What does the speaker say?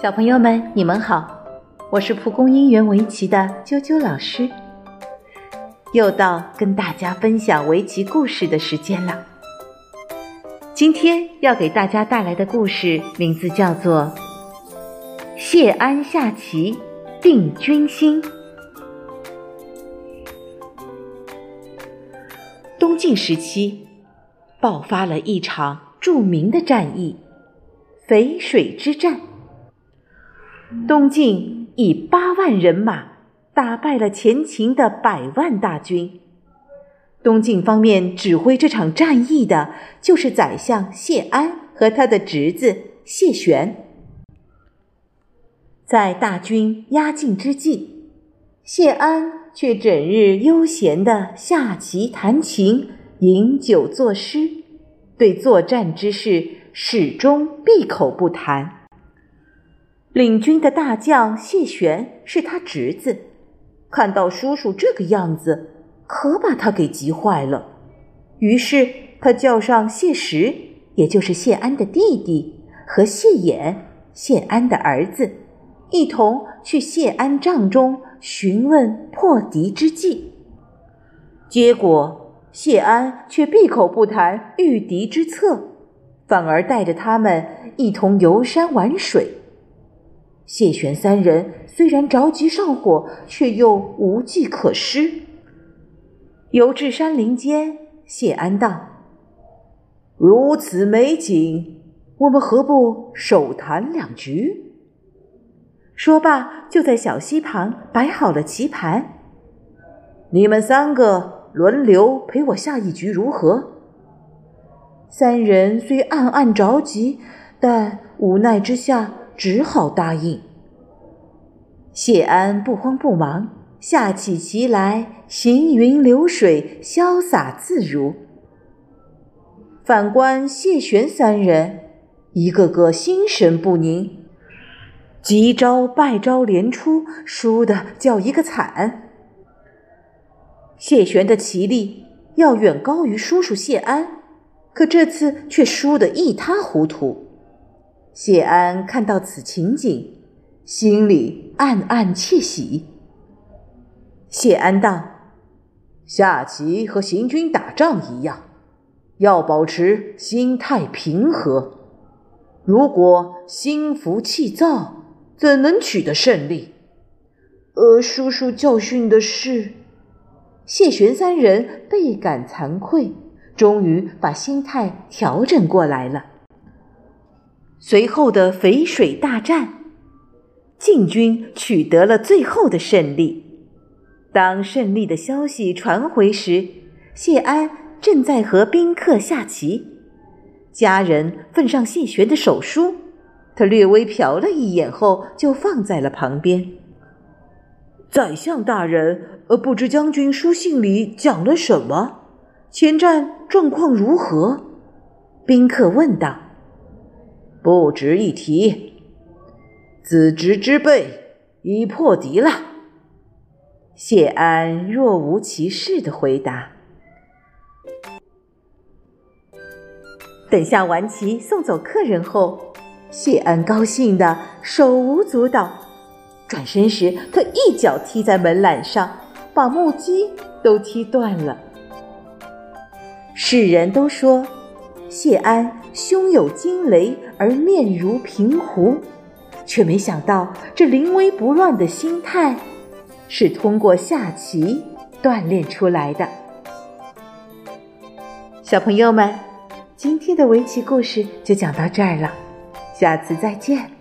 小朋友们，你们好，我是蒲公英园围棋的啾啾老师。又到跟大家分享围棋故事的时间了。今天要给大家带来的故事名字叫做《谢安下棋定军心》。东晋时期，爆发了一场著名的战役——淝水之战。东晋以八万人马打败了前秦的百万大军。东晋方面指挥这场战役的就是宰相谢安和他的侄子谢玄。在大军压境之际，谢安却整日悠闲地下棋、弹琴、饮酒作诗，对作战之事始终闭口不谈。领军的大将谢玄是他侄子，看到叔叔这个样子，可把他给急坏了。于是他叫上谢石，也就是谢安的弟弟，和谢衍，谢安的儿子，一同去谢安帐中询问破敌之计。结果谢安却闭口不谈御敌之策，反而带着他们一同游山玩水。谢玄三人虽然着急上火，却又无计可施。游至山林间，谢安道：“如此美景，我们何不手谈两局？”说罢，就在小溪旁摆好了棋盘。你们三个轮流陪我下一局，如何？三人虽暗暗着急，但无奈之下。只好答应。谢安不慌不忙，下起棋来，行云流水，潇洒自如。反观谢玄三人，一个个心神不宁，急招败招连出，输的叫一个惨。谢玄的棋力要远高于叔叔谢安，可这次却输得一塌糊涂。谢安看到此情景，心里暗暗窃喜。谢安道：“下棋和行军打仗一样，要保持心态平和。如果心浮气躁，怎能取得胜利？”呃，叔叔教训的是。谢玄三人倍感惭愧，终于把心态调整过来了。随后的淝水大战，晋军取得了最后的胜利。当胜利的消息传回时，谢安正在和宾客下棋，家人奉上谢玄的手书，他略微瞟了一眼后，就放在了旁边。宰相大人，呃，不知将军书信里讲了什么？前战状况如何？宾客问道。不值一提，子侄之辈已破敌了。谢安若无其事的回答。等下完棋送走客人后，谢安高兴的手舞足蹈，转身时他一脚踢在门槛上，把木屐都踢断了。世人都说。谢安胸有惊雷而面如平湖，却没想到这临危不乱的心态，是通过下棋锻炼出来的。小朋友们，今天的围棋故事就讲到这儿了，下次再见。